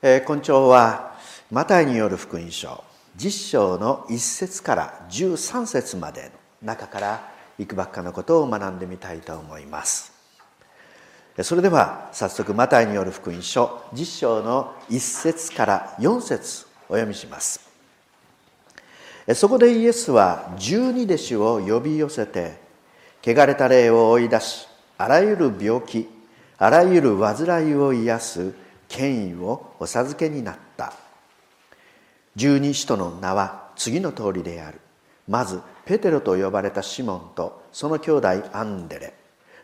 えー、今朝はマタイによる福音書10章の1節から13節までの中からいくばっかのことを学んでみたいと思います。それでは早速マタイによる福音書10章の1節から4節お読みします。そこでイエスは十二弟子を呼び寄せて汚れた霊を追い出しあらゆる病気あらゆる患いを癒す権威をお授けになった。十二使徒の名は次の通りである。まずペテロと呼ばれたシモンとその兄弟アンデレ。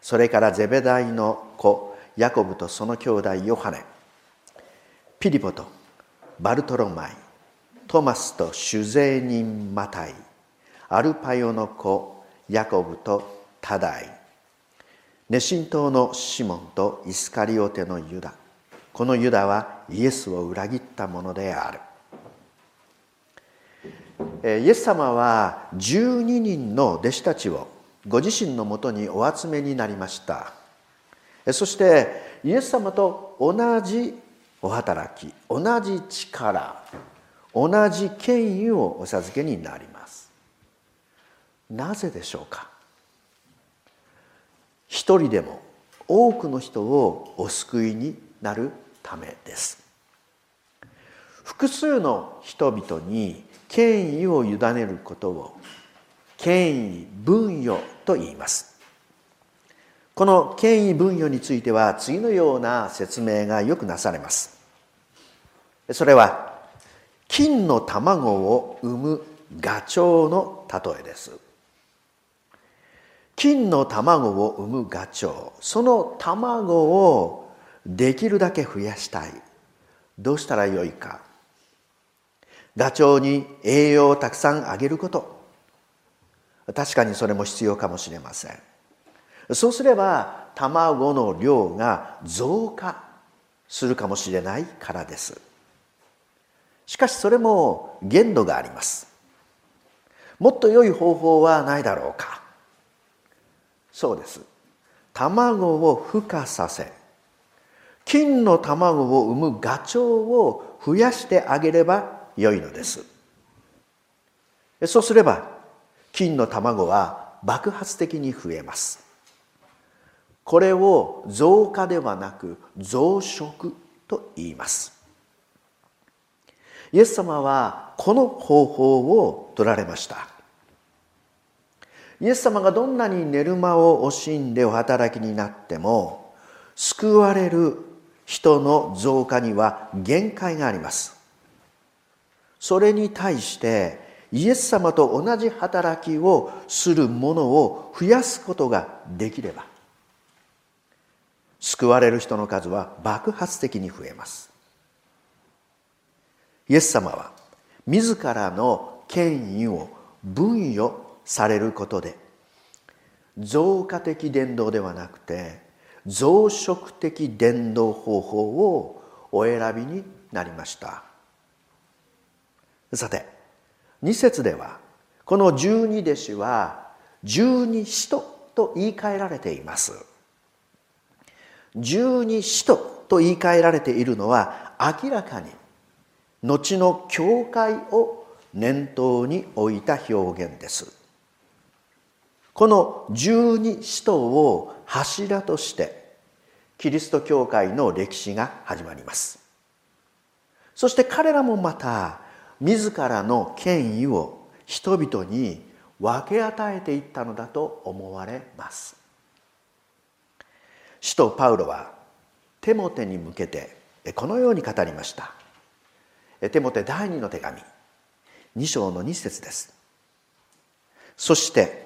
それからゼベダイの子ヤコブとその兄弟ヨハネ。ピリポとバルトロマイ。トマスと酒税人マタイ。アルパヨの子ヤコブとタダイ。ネシン島のシモンとイスカリオテのユダ。このユダはイエスを裏切ったものである。イエス様は12人の弟子たちをご自身のもとにお集めになりました。そしてイエス様と同じお働き同じ力同じ権威をお授けになります。なぜでしょうか？一人でも多くの人をお救いになるためです。複数の人々に権威を委ねることを権威分与と言います。この権威分与については次のような説明がよくなされます。それは金の卵を産むガチョウの例えです。金の卵を産むガチョウその卵をできるだけ増やしたい。どうしたらよいか。ガチョウに栄養をたくさんあげること。確かにそれも必要かもしれません。そうすれば卵の量が増加するかもしれないからです。しかしそれも限度があります。もっと良い方法はないだろうか。そうです。卵を孵化させ金の卵を産むガチョウを増やしてあげればよいのです。そうすれば金の卵は爆発的に増えます。これを増加ではなく増殖と言います。イエス様はこの方法を取られました。イエス様がどんなに寝る間を惜しんでお働きになっても救われる人の増加には限界があります。それに対してイエス様と同じ働きをする者を増やすことができれば救われる人の数は爆発的に増えます。イエス様は自らの権威を分与されることで増加的伝道ではなくて増殖的伝道方法をお選びになりました。さて2節ではこの十二弟子は十二使徒と言い換えられています。十二使徒と言い換えられているのは明らかに後の教会を念頭に置いた表現です。この十二使徒を柱としてキリスト教会の歴史が始まります。そして彼らもまた自らの権威を人々に分け与えていったのだと思われます。使徒パウロはテモテに向けてこのように語りました。テモテ第二の手紙2章の2節です。そして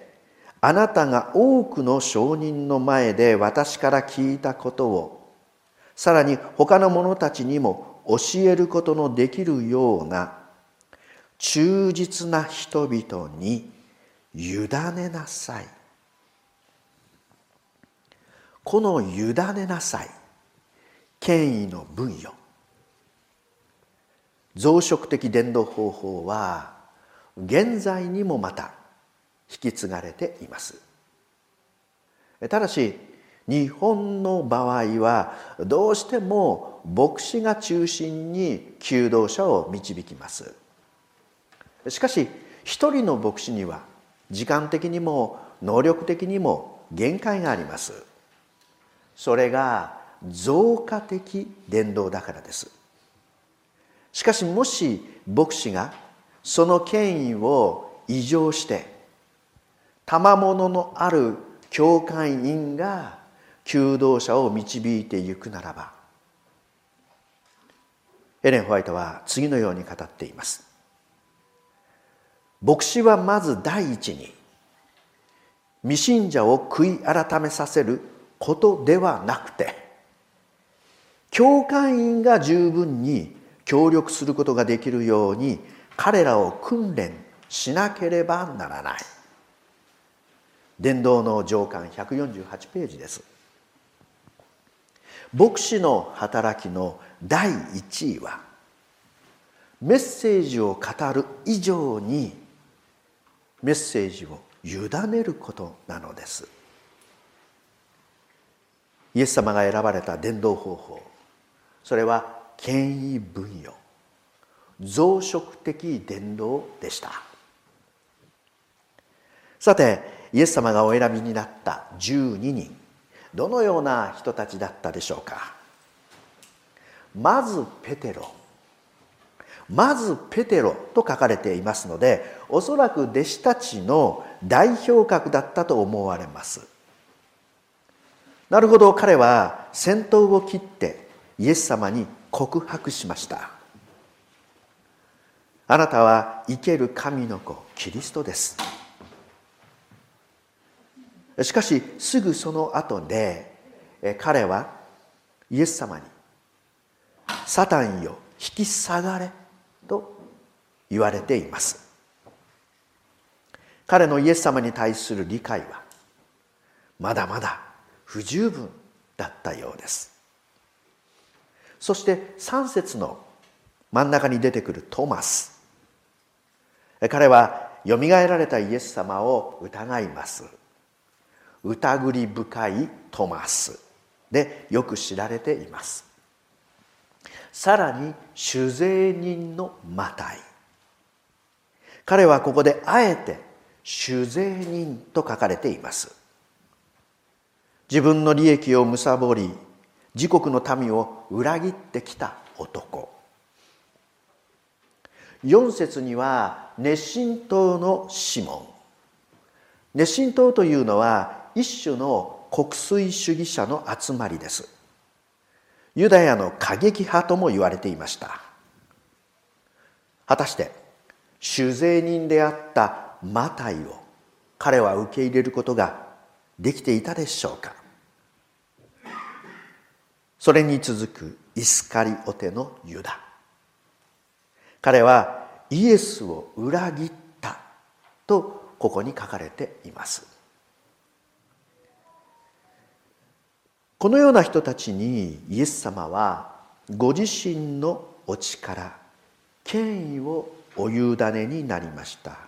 あなたが多くの証人の前で私から聞いたことをさらに他の者たちにも教えることのできるような忠実な人々に委ねなさい。この委ねなさい。権威の分与。増殖的伝道方法は現在にもまた引き継がれています。ただし日本の場合はどうしても牧師が中心に求道者を導きます。しかし一人の牧師には時間的にも能力的にも限界があります。それが増加的伝道だからです。しかしもし牧師がその権威を異常して賜物のある教会員が求道者を導いていくならばエレン・ホワイトは次のように語っています。牧師はまず第一に未信者を悔い改めさせることではなくて教会員が十分に協力することができるように彼らを訓練しなければならない。伝道の上巻148ページです。牧師の働きの第一位はメッセージを語る以上にメッセージを委ねることなのです。イエス様が選ばれた伝道方法それは権威分与増殖的伝道でした。さてイエス様がお選びになった12人どのような人たちだったでしょうか？まずペテロ。まずペテロと書かれていますのでおそらく弟子たちの代表格だったと思われます。なるほど彼は先頭を切ってイエス様に告白しました。あなたは生ける神の子キリストです。しかしすぐその後で彼はイエス様に「サタンよ引き下がれ」と言われています。彼のイエス様に対する理解はまだまだ不十分だったようです。そして3節の真ん中に出てくるトマス。彼はよみがえられたイエス様を疑います。疑り深いトマス。でよく知られています。さらに酒税人のマタイ。彼はここであえて酒税人と書かれています。自分の利益を貪り自国の民を裏切ってきた男。4節には熱心党のシモン。熱心党というのは一種の国粋主義者の集まりです。ユダヤの過激派とも言われていました。果たして酒税人であったマタイを彼は受け入れることができていたでしょうか？それに続くイスカリオテのユダ。彼はイエスを裏切ったとここに書かれています。このような人たちにイエス様はご自身のお力権威をお委ねになりました。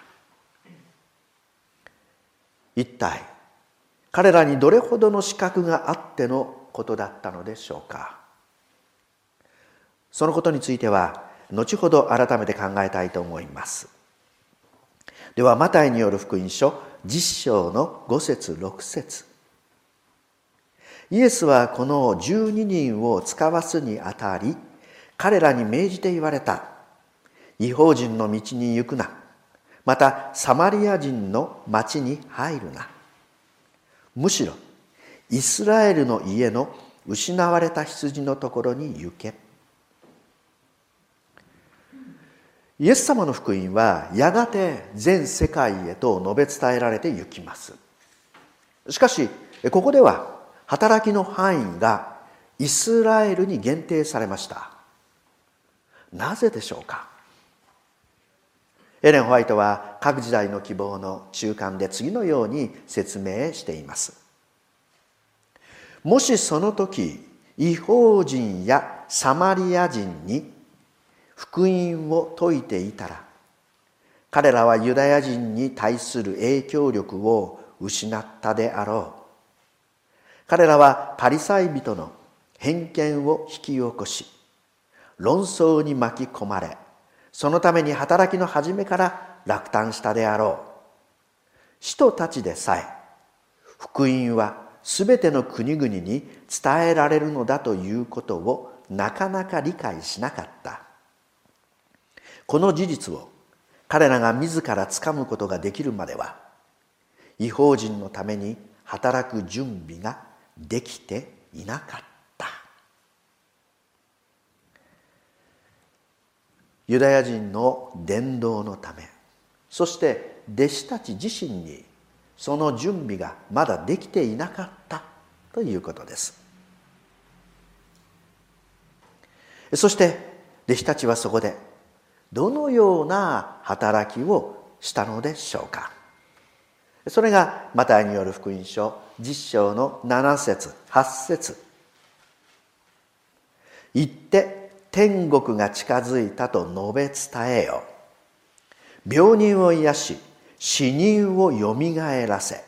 一体彼らにどれほどの資格があってのことだったのでしょうか。そのことについては後ほど改めて考えたいと思います。ではマタイによる福音書10章の5節6節。イエスはこの12人を使わすにあたり彼らに命じて言われた。違法人の道に行くな。またサマリア人の町に入るな。むしろイスラエルの家の失われた羊のところに行け。イエス様の福音はやがて全世界へと述べ伝えられて行きます。しかしここでは働きの範囲がイスラエルに限定されました。なぜでしょうか？エレン・ホワイトは各時代の希望の中間で次のように説明しています。もしその時違法人やサマリア人に福音を説いていたら彼らはユダヤ人に対する影響力を失ったであろう。彼らはパリサイ人の偏見を引き起こし論争に巻き込まれそのために働きの始めから落胆したであろう。使徒たちでさえ福音は全ての国々に伝えられるのだということをなかなか理解しなかった。この事実を彼らが自らつかむことができるまでは違法人のために働く準備ができていなかった。ユダヤ人の伝道のためそして弟子たち自身にその準備がまだできていなかったということです。そして弟子たちはそこでどのような働きをしたのでしょうか。それがマタイによる福音書実章の7節8節。言って天国が近づいたと述べ伝えよ。病人を癒し死人をよみがえらせ。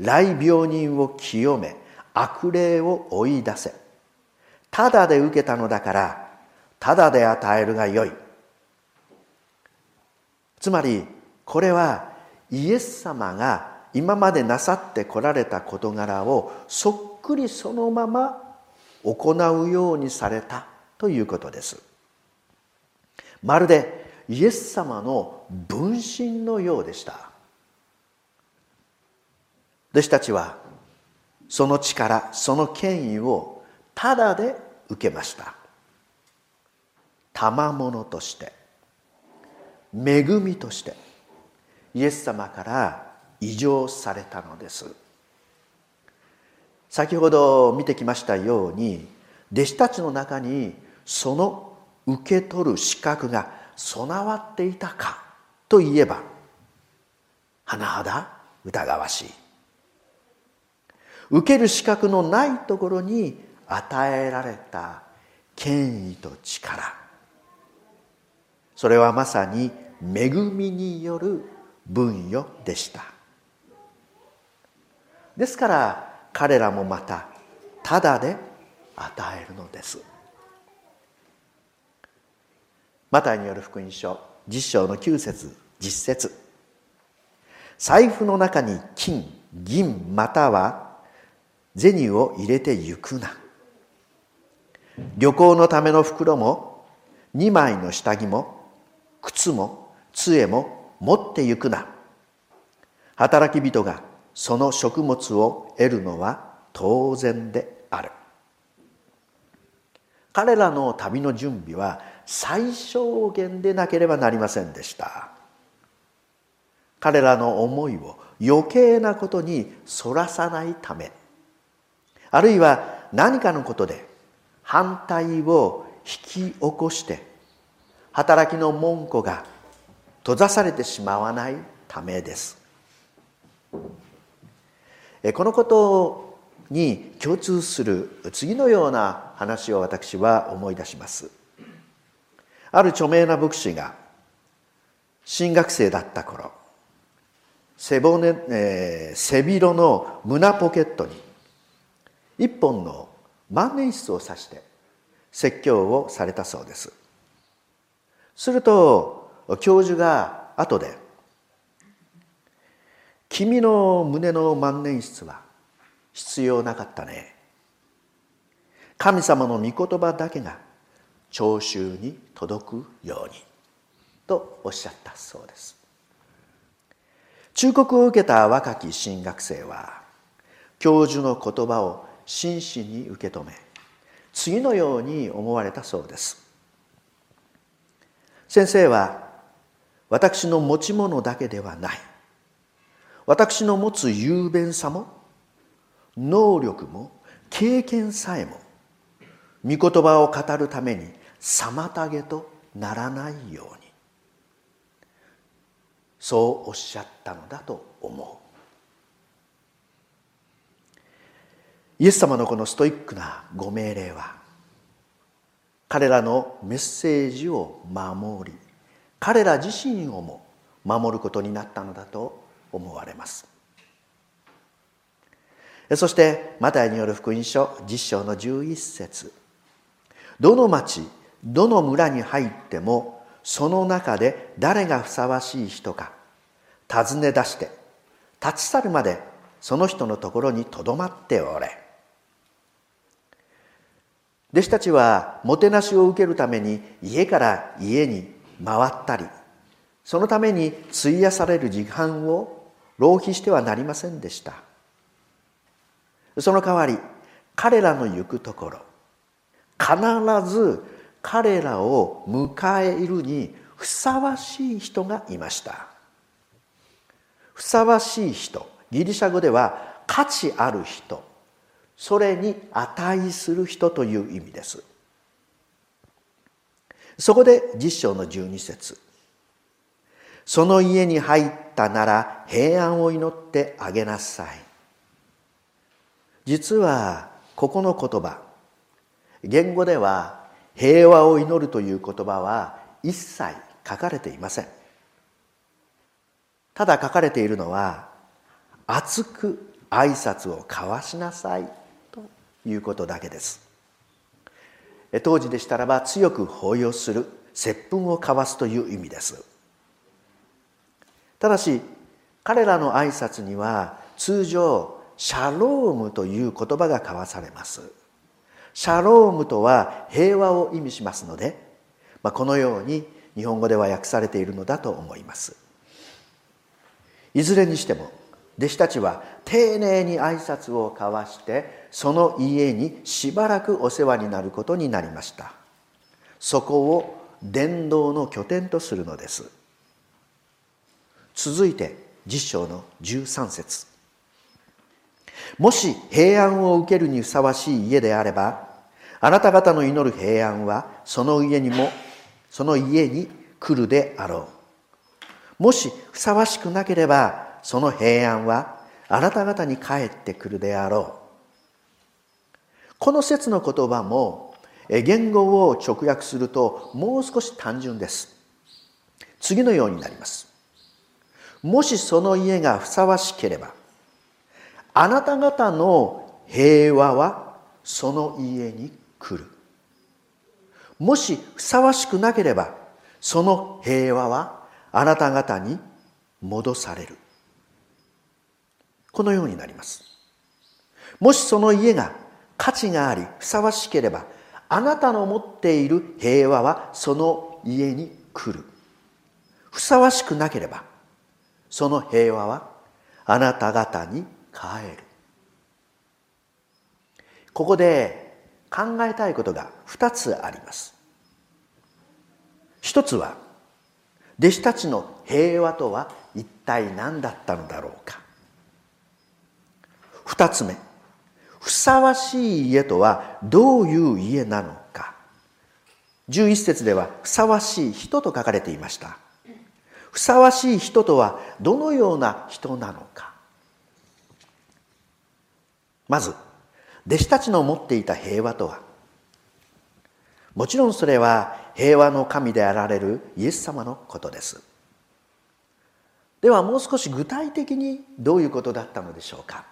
来病人を清め悪霊を追い出せ。ただで受けたのだからただで与えるがよい。つまりこれはイエス様が今までなさってこられた事柄をそっくりそのまま行うようにされたということです。まるでイエス様の分身のようでした。弟子たちはその力その権威をただで受けました。賜物として恵みとしてイエス様から異常されたのです。先ほど見てきましたように弟子たちの中にその受け取る資格が備わっていたかといえば甚だ疑わしい。受ける資格のないところに与えられた権威と力。それはまさに恵みによる分与でした。ですから彼らもまたただで与えるのです。マタイによる福音書実章の9節実節。財布の中に金銀または銭を入れてゆくな。旅行のための袋も2枚の下着も靴も杖も持ってゆくな。働き人がその食物を得るのは当然である。彼らの旅の準備は最小限でなければなりませんでした。彼らの思いを余計なことにそらさないためあるいは何かのことで反対を引き起こして働きの門戸が閉ざされてしまわないためです。このことに共通する次のような話を私は思い出します。ある著名な牧師が新学生だった頃背骨、えー、背広の胸ポケットに一本の万年筆を指して説教をされたそうです。すると教授が後で「君の胸の万年筆は必要なかったね」神様の御言葉だけが聴衆に届くようにとおっしゃったそうです。忠告を受けた若き新学生は教授の言葉を真摯に受け止め次のように思われたそうです。先生は私の持ち物だけではない。私の持つ雄弁さも能力も経験さえも御言葉を語るために妨げとならないように。そうおっしゃったのだと思う。イエス様のこのストイックなご命令は彼らのメッセージを守り彼ら自身をも守ることになったのだと思われます。そしてマタイによる福音書10章の11節。どの町どの村に入ってもその中で誰がふさわしい人か尋ね出して立ち去るまでその人のところにとどまっておれ。弟子たちはもてなしを受けるために家から家に回ったりそのために費やされる時間を浪費してはなりませんでした。その代わり彼らの行くところ必ず彼らを迎えるにふさわしい人がいました。ふさわしい人ギリシャ語では価値ある人それに値する人という意味です。そこで実章の12節。その家に入ったなら平安を祈ってあげなさい。実はここの言葉言語では平和を祈るという言葉は一切書かれていません。ただ書かれているのは熱く挨拶を交わしなさいということだけです。当時でしたらば強く抱擁する接吻を交わすという意味です。ただし彼らの挨拶には通常シャロームという言葉が交わされます。シャロームとは平和を意味しますので、まあ、このように日本語では訳されているのだと思います。いずれにしても弟子たちは丁寧に挨拶を交わしてその家にしばらくお世話になることになりました。そこを伝道の拠点とするのです。続いて実章の13節。もし平安を受けるにふさわしい家であればあなた方の祈る平安はその家にもその家に来るであろう。もしふさわしくなければその平安はあなた方に帰ってくるであろう。この説の言葉も言語を直訳するともう少し単純です。次のようになります。もしその家がふさわしければあなた方の平和はその家に来る。もしふさわしくなければその平和はあなた方に戻される。このようになります。もしその家が価値がありふさわしければあなたの持っている平和はその家に来る。ふさわしくなければその平和はあなた方に帰る。ここで考えたいことが2つあります。一つは弟子たちの平和とは一体何だったのだろうか。二つ目ふさわしい家とはどういう家なのか。11節ではふさわしい人と書かれていました。ふさわしい人とはどのような人なのか。まず弟子たちの持っていた平和とは。もちろんそれは平和の神であられるイエス様のことです。ではもう少し具体的にどういうことだったのでしょうか。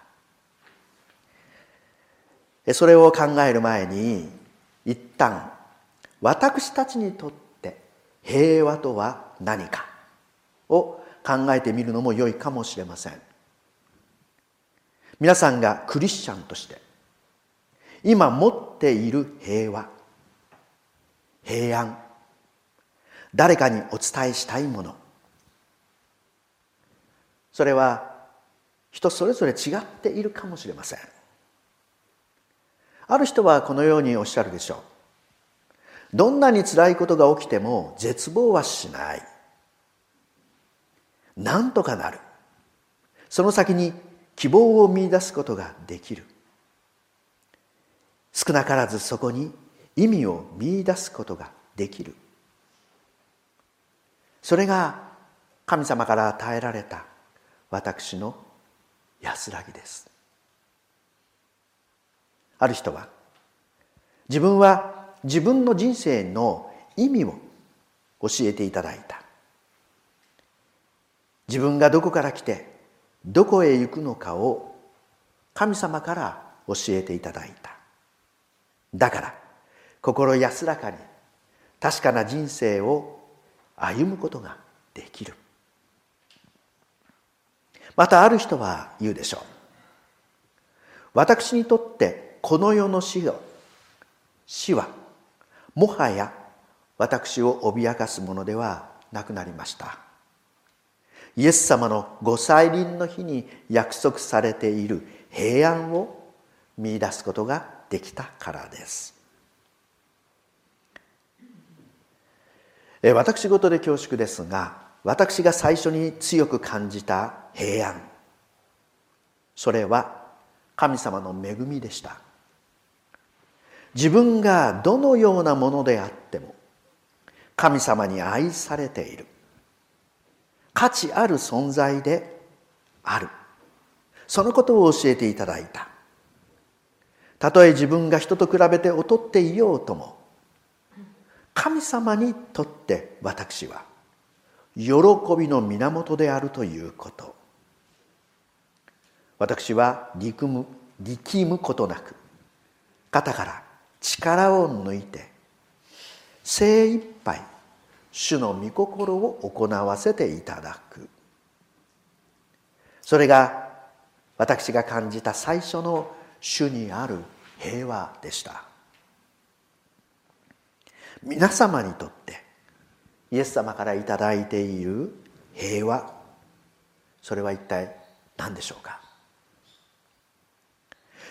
それを考える前に一旦私たちにとって平和とは何かを考えてみるのも良いかもしれません。皆さんがクリスチャンとして今持っている平和平安誰かにお伝えしたいものそれは人それぞれ違っているかもしれません。ある人はこのようにおっしゃるでしょう。どんなに辛いことが起きても絶望はしない。なんとかなる。その先に希望を見出すことができる。少なからずそこに意味を見出すことができる。それが神様から与えられた私の安らぎです。ある人は自分は自分の人生の意味を教えていただいた。自分がどこから来てどこへ行くのかを神様から教えていただいた。だから心安らかに確かな人生を歩むことができる。またある人は言うでしょう。私にとってこの世の死を死はもはや私を脅かすものではなくなりました。イエス様のご再臨の日に約束されている平安を見出すことができたからです。私事で恐縮ですが私が最初に強く感じた平安それは神様の恵みでした。自分がどのようなものであっても神様に愛されている。価値ある存在である。そのことを教えていただいた。たとえ自分が人と比べて劣っていようとも神様にとって私は喜びの源であるということ。私は力む力むことなく肩から力を抜いて精一杯主の御心を行わせていただく。それが私が感じた最初の主にある平和でした。皆様にとってイエス様から頂いている平和それは一体何でしょうか？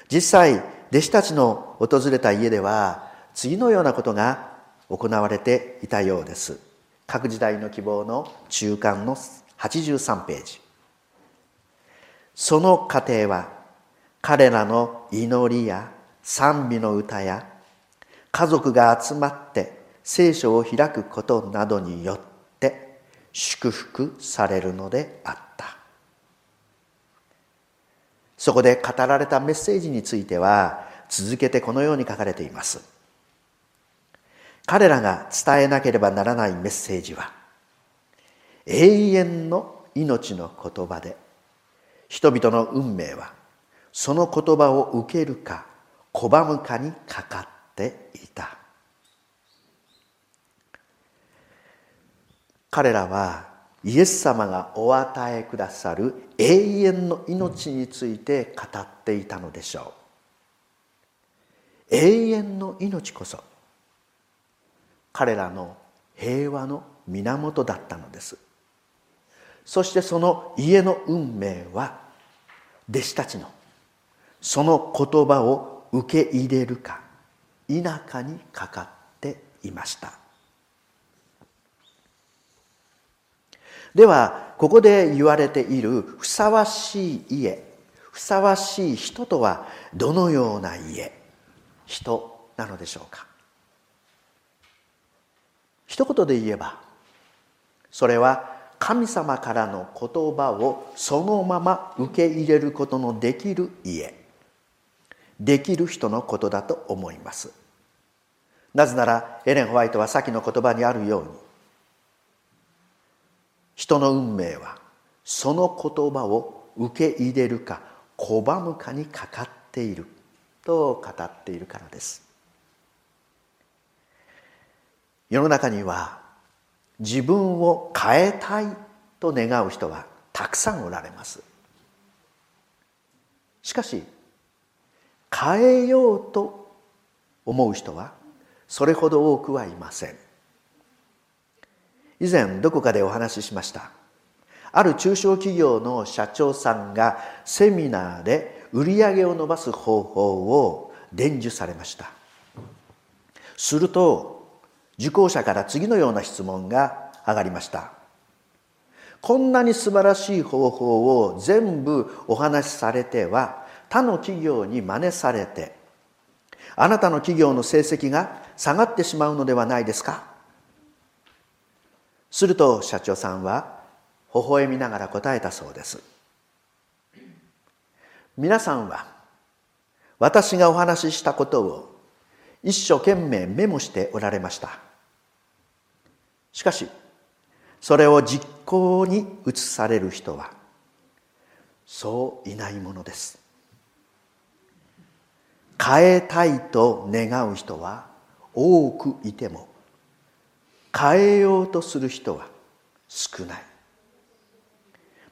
実際弟子たちの訪れた家では次のようなことが行われていたようです。各時代の希望の中間の83ページ。その過程は彼らの祈りや賛美の歌や家族が集まって聖書を開くことなどによって祝福されるのであった。そこで語られたメッセージについては続けてこのように書かれています。彼らが伝えなければならないメッセージは永遠の命の言葉で人々の運命はその言葉を受けるか拒むかにかかっていた。彼らはイエス様がお与えくださる永遠の命について語っていたのでしょう。永遠の命こそ彼らの平和の源だったのです。そしてその家の運命は弟子たちのその言葉を受け入れるか否かにかかっていました。ではここで言われているふさわしい家ふさわしい人とはどのような家人なのでしょうか？一言で言えばそれは神様からの言葉をそのまま受け入れることのできる家。できる人のことだと思います。なぜならエレン・ホワイトは先の言葉にあるように人の運命はその言葉を受け入れるか拒むかにかかっていると語っているからです。世の中には自分を変えたいと願う人はたくさんおられます。しかし変えようと思う人はそれほど多くはいません。以前どこかでお話ししました。ある中小企業の社長さんがセミナーで売り上げを伸ばす方法を伝授されました。すると受講者から次のような質問が上がりました。こんなに素晴らしい方法を全部お話しされては他の企業に真似されてあなたの企業の成績が下がってしまうのではないですか？すると社長さんは微笑みながら答えたそうです。皆さんは私がお話ししたことを一生懸命メモしておられました。しかしそれを実行に移される人はそういないものです。変えたいと願う人は多くいても変えようとする人は少ない。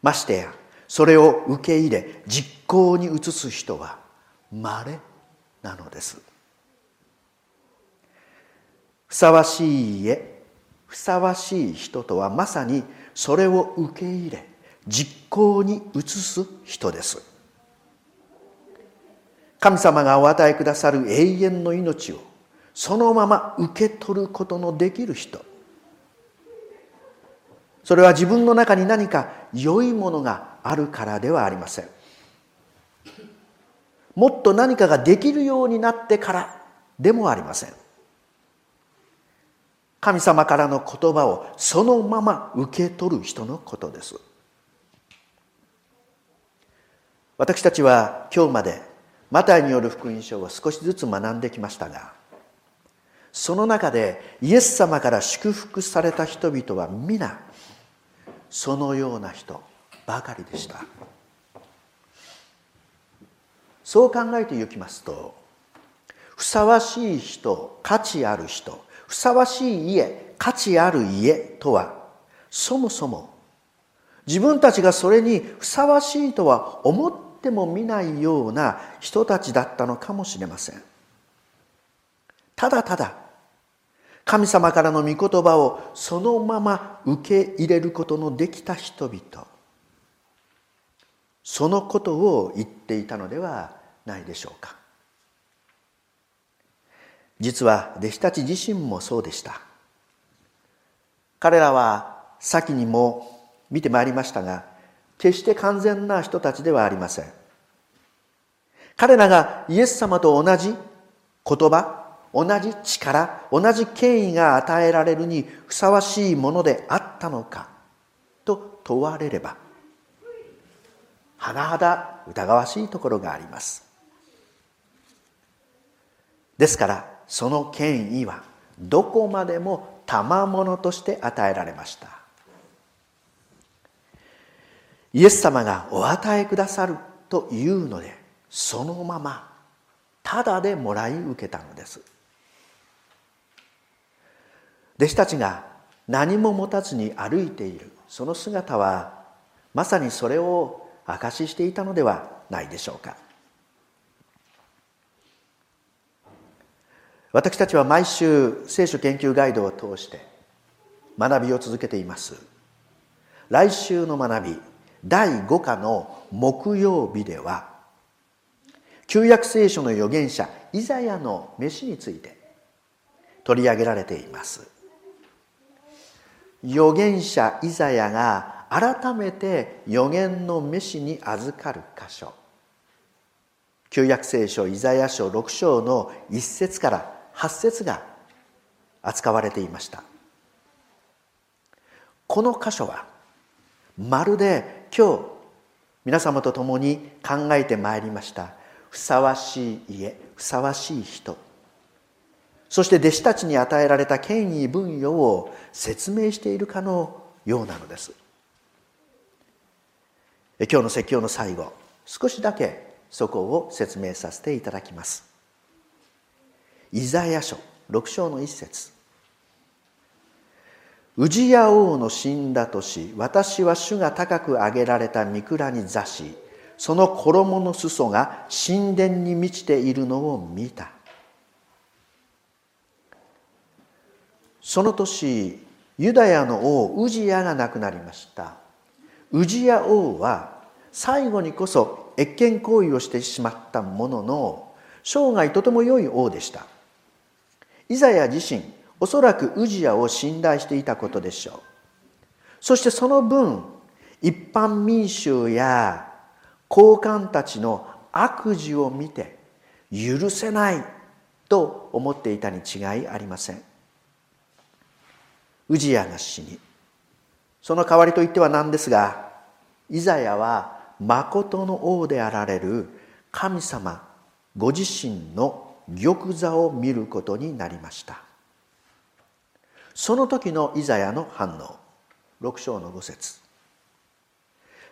ましてやそれを受け入れ実行に移す人はまれなのです。ふさわしい家ふさわしい人とはまさにそれを受け入れ実行に移す人です。神様がお与えくださる永遠の命をそのまま受け取ることのできる人。それは自分の中に何か良いものがあるからではありません。もっと何かができるようになってからでもありません。神様からの言葉をそのまま受け取る人のことです。私たちは今日までマタイによる福音書を少しずつ学んできましたがその中でイエス様から祝福された人々は皆そのような人ばかりでした。そう考えていきますとふさわしい人価値ある人ふさわしい家価値ある家とはそもそも自分たちがそれにふさわしいとは思ってもみないような人たちだったのかもしれません。ただただ神様からの御言葉をそのまま受け入れることのできた人々。そのことを言っていたのではないでしょうか。実は弟子たち自身もそうでした。彼らは先にも見てまいりましたが決して完全な人たちではありません。彼らがイエス様と同じ言葉同じ力同じ権威が与えられるにふさわしいものであったのかと問われれば甚だ疑わしいところがあります。ですからその権威はどこまでも賜物として与えられました。イエス様がお与えくださるというのでそのままただでもらい受けたのです。弟子たちが何も持たずに歩いている。その姿はまさにそれを証ししていたのではないでしょうか。私たちは毎週聖書研究ガイドを通して学びを続けています。来週の学び第5課の木曜日では旧約聖書の預言者イザヤの飯について取り上げられています。預言者イザヤが改めて預言の飯に預かる箇所。旧約聖書イザヤ書6章の1節から8節が扱われていました。この箇所はまるで今日皆様と共に考えてまいりました。ふさわしい家ふさわしい人。そして弟子たちに与えられた権威分与を説明しているかのようなのです。今日の説教の最後少しだけそこを説明させていただきます。イザヤ書6章の一節。宇治屋王の死んだ年私は主が高く上げられた御蔵に座しその衣の裾が神殿に満ちているのを見た。その年ユダヤの王ウジヤが亡くなりました。ウジヤ王は最後にこそ越権行為をしてしまったものの生涯とても良い王でした。イザヤ自身おそらくウジヤを信頼していたことでしょう。そしてその分一般民衆や高官たちの悪事を見て許せないと思っていたに違いありません。ウジヤが死に。その代わりといってはなんですがイザヤは誠の王であられる神様ご自身の玉座を見ることになりました。その時のイザヤの反応。6章の5節。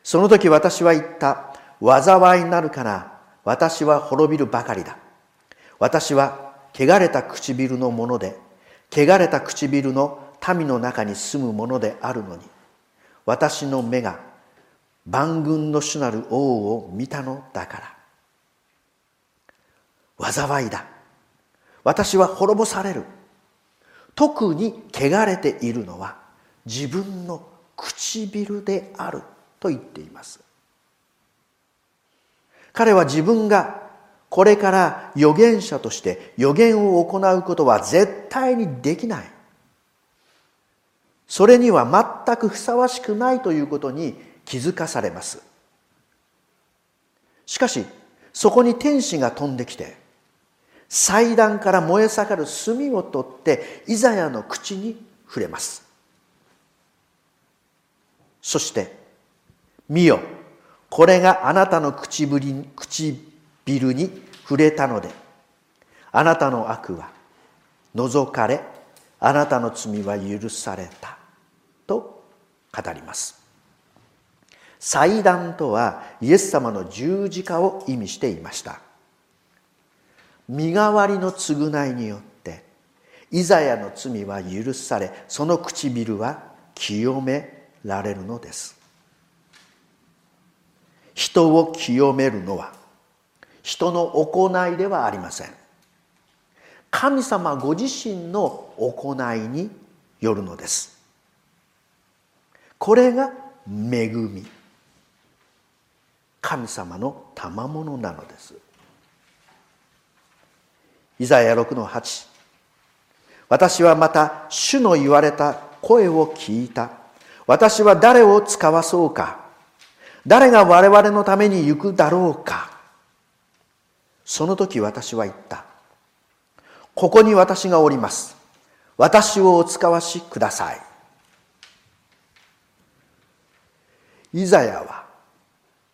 その時私は言った。災いなるから私は滅びるばかりだ。私は汚れた唇のもので汚れた唇の民の中に住むものであるのに私の目が万軍の主なる王を見たのだから。災いだ。私は滅ぼされる。特に汚れているのは自分の唇である。と言っています。彼は自分がこれから預言者として預言を行うことは絶対にできない。それには全くふさわしくないということに気づかされます。しかしそこに天使が飛んできて祭壇から燃え盛る炭を取ってイザヤの口に触れます。そして「見よこれがあなたの唇に唇に触れたのであなたの悪は除かれあなたの罪は許された」語ります。祭壇とはイエス様の十字架を意味していました。身代わりの償いによってイザヤの罪は許されその唇は清められるのです。人を清めるのは人の行いではありません。神様ご自身の行いによるのです。これが恵み。神様の賜物なのです。イザヤ6の8私はまた主の言われた声を聞いた。私は誰を使わそうか。誰が我々のために行くだろうか。その時私は言った。ここに私がおります。私をお使わしください。イザヤは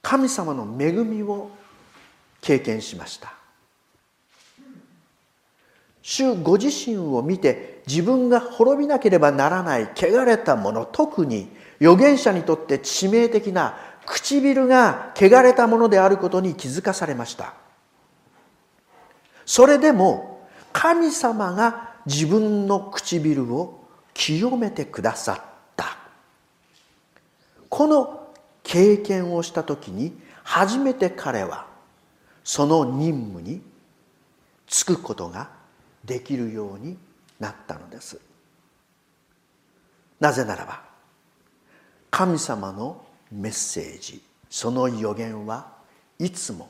神様の恵みを経験しました。主ご自身を見て自分が滅びなければならない汚れたもの特に預言者にとって致命的な唇が汚れたものであることに気づかされました。それでも神様が自分の唇を清めてくださった。この経験をした時に初めて彼はその任務に就くことができるようになったのです。なぜならば神様のメッセージその予言はいつも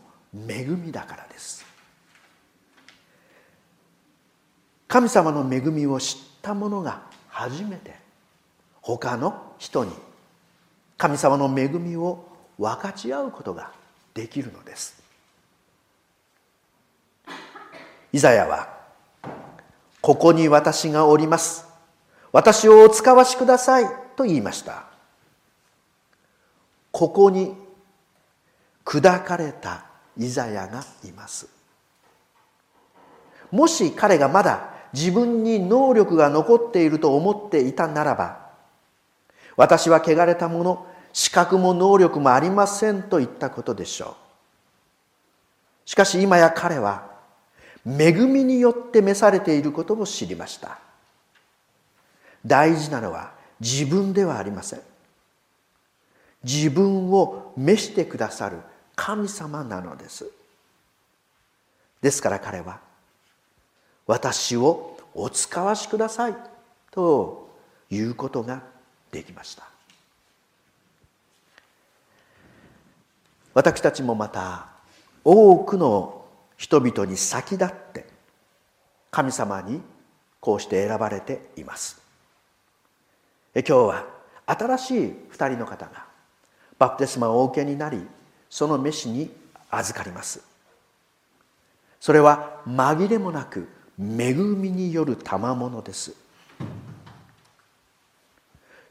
恵みだからです。神様の恵みを知った者が初めて他の人に神様の恵みを分かち合うことができるのですイザヤはここに私がおります。私をお使わしください。と言いました。ここに砕かれたイザヤがいます。もし彼がまだ自分に能力が残っていると思っていたならば、私は汚れたもの、資格も能力もありませんと言ったことでしょう。しかし今や彼は恵みによって召されていることを知りました。大事なのは自分ではありません。自分を召してくださる神様なのです。ですから彼は私をお使わしくださいということができました。私たちもまた多くの人々に先立って神様にこうして選ばれています。今日は新しい2人の方がバプテスマをお受けになりその召しに預かります。それは紛れもなく恵みによる賜物です。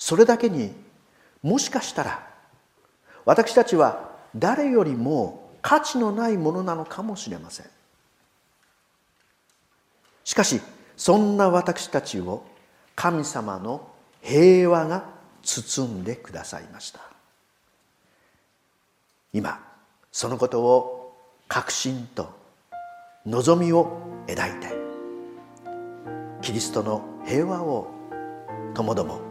それだけにもしかしたら私たちは誰よりも価値のないものなのかもしれません。しかしそんな私たちを神様の平和が包んでくださいました。今そのことを確信と望みを抱いてキリストの平和をともども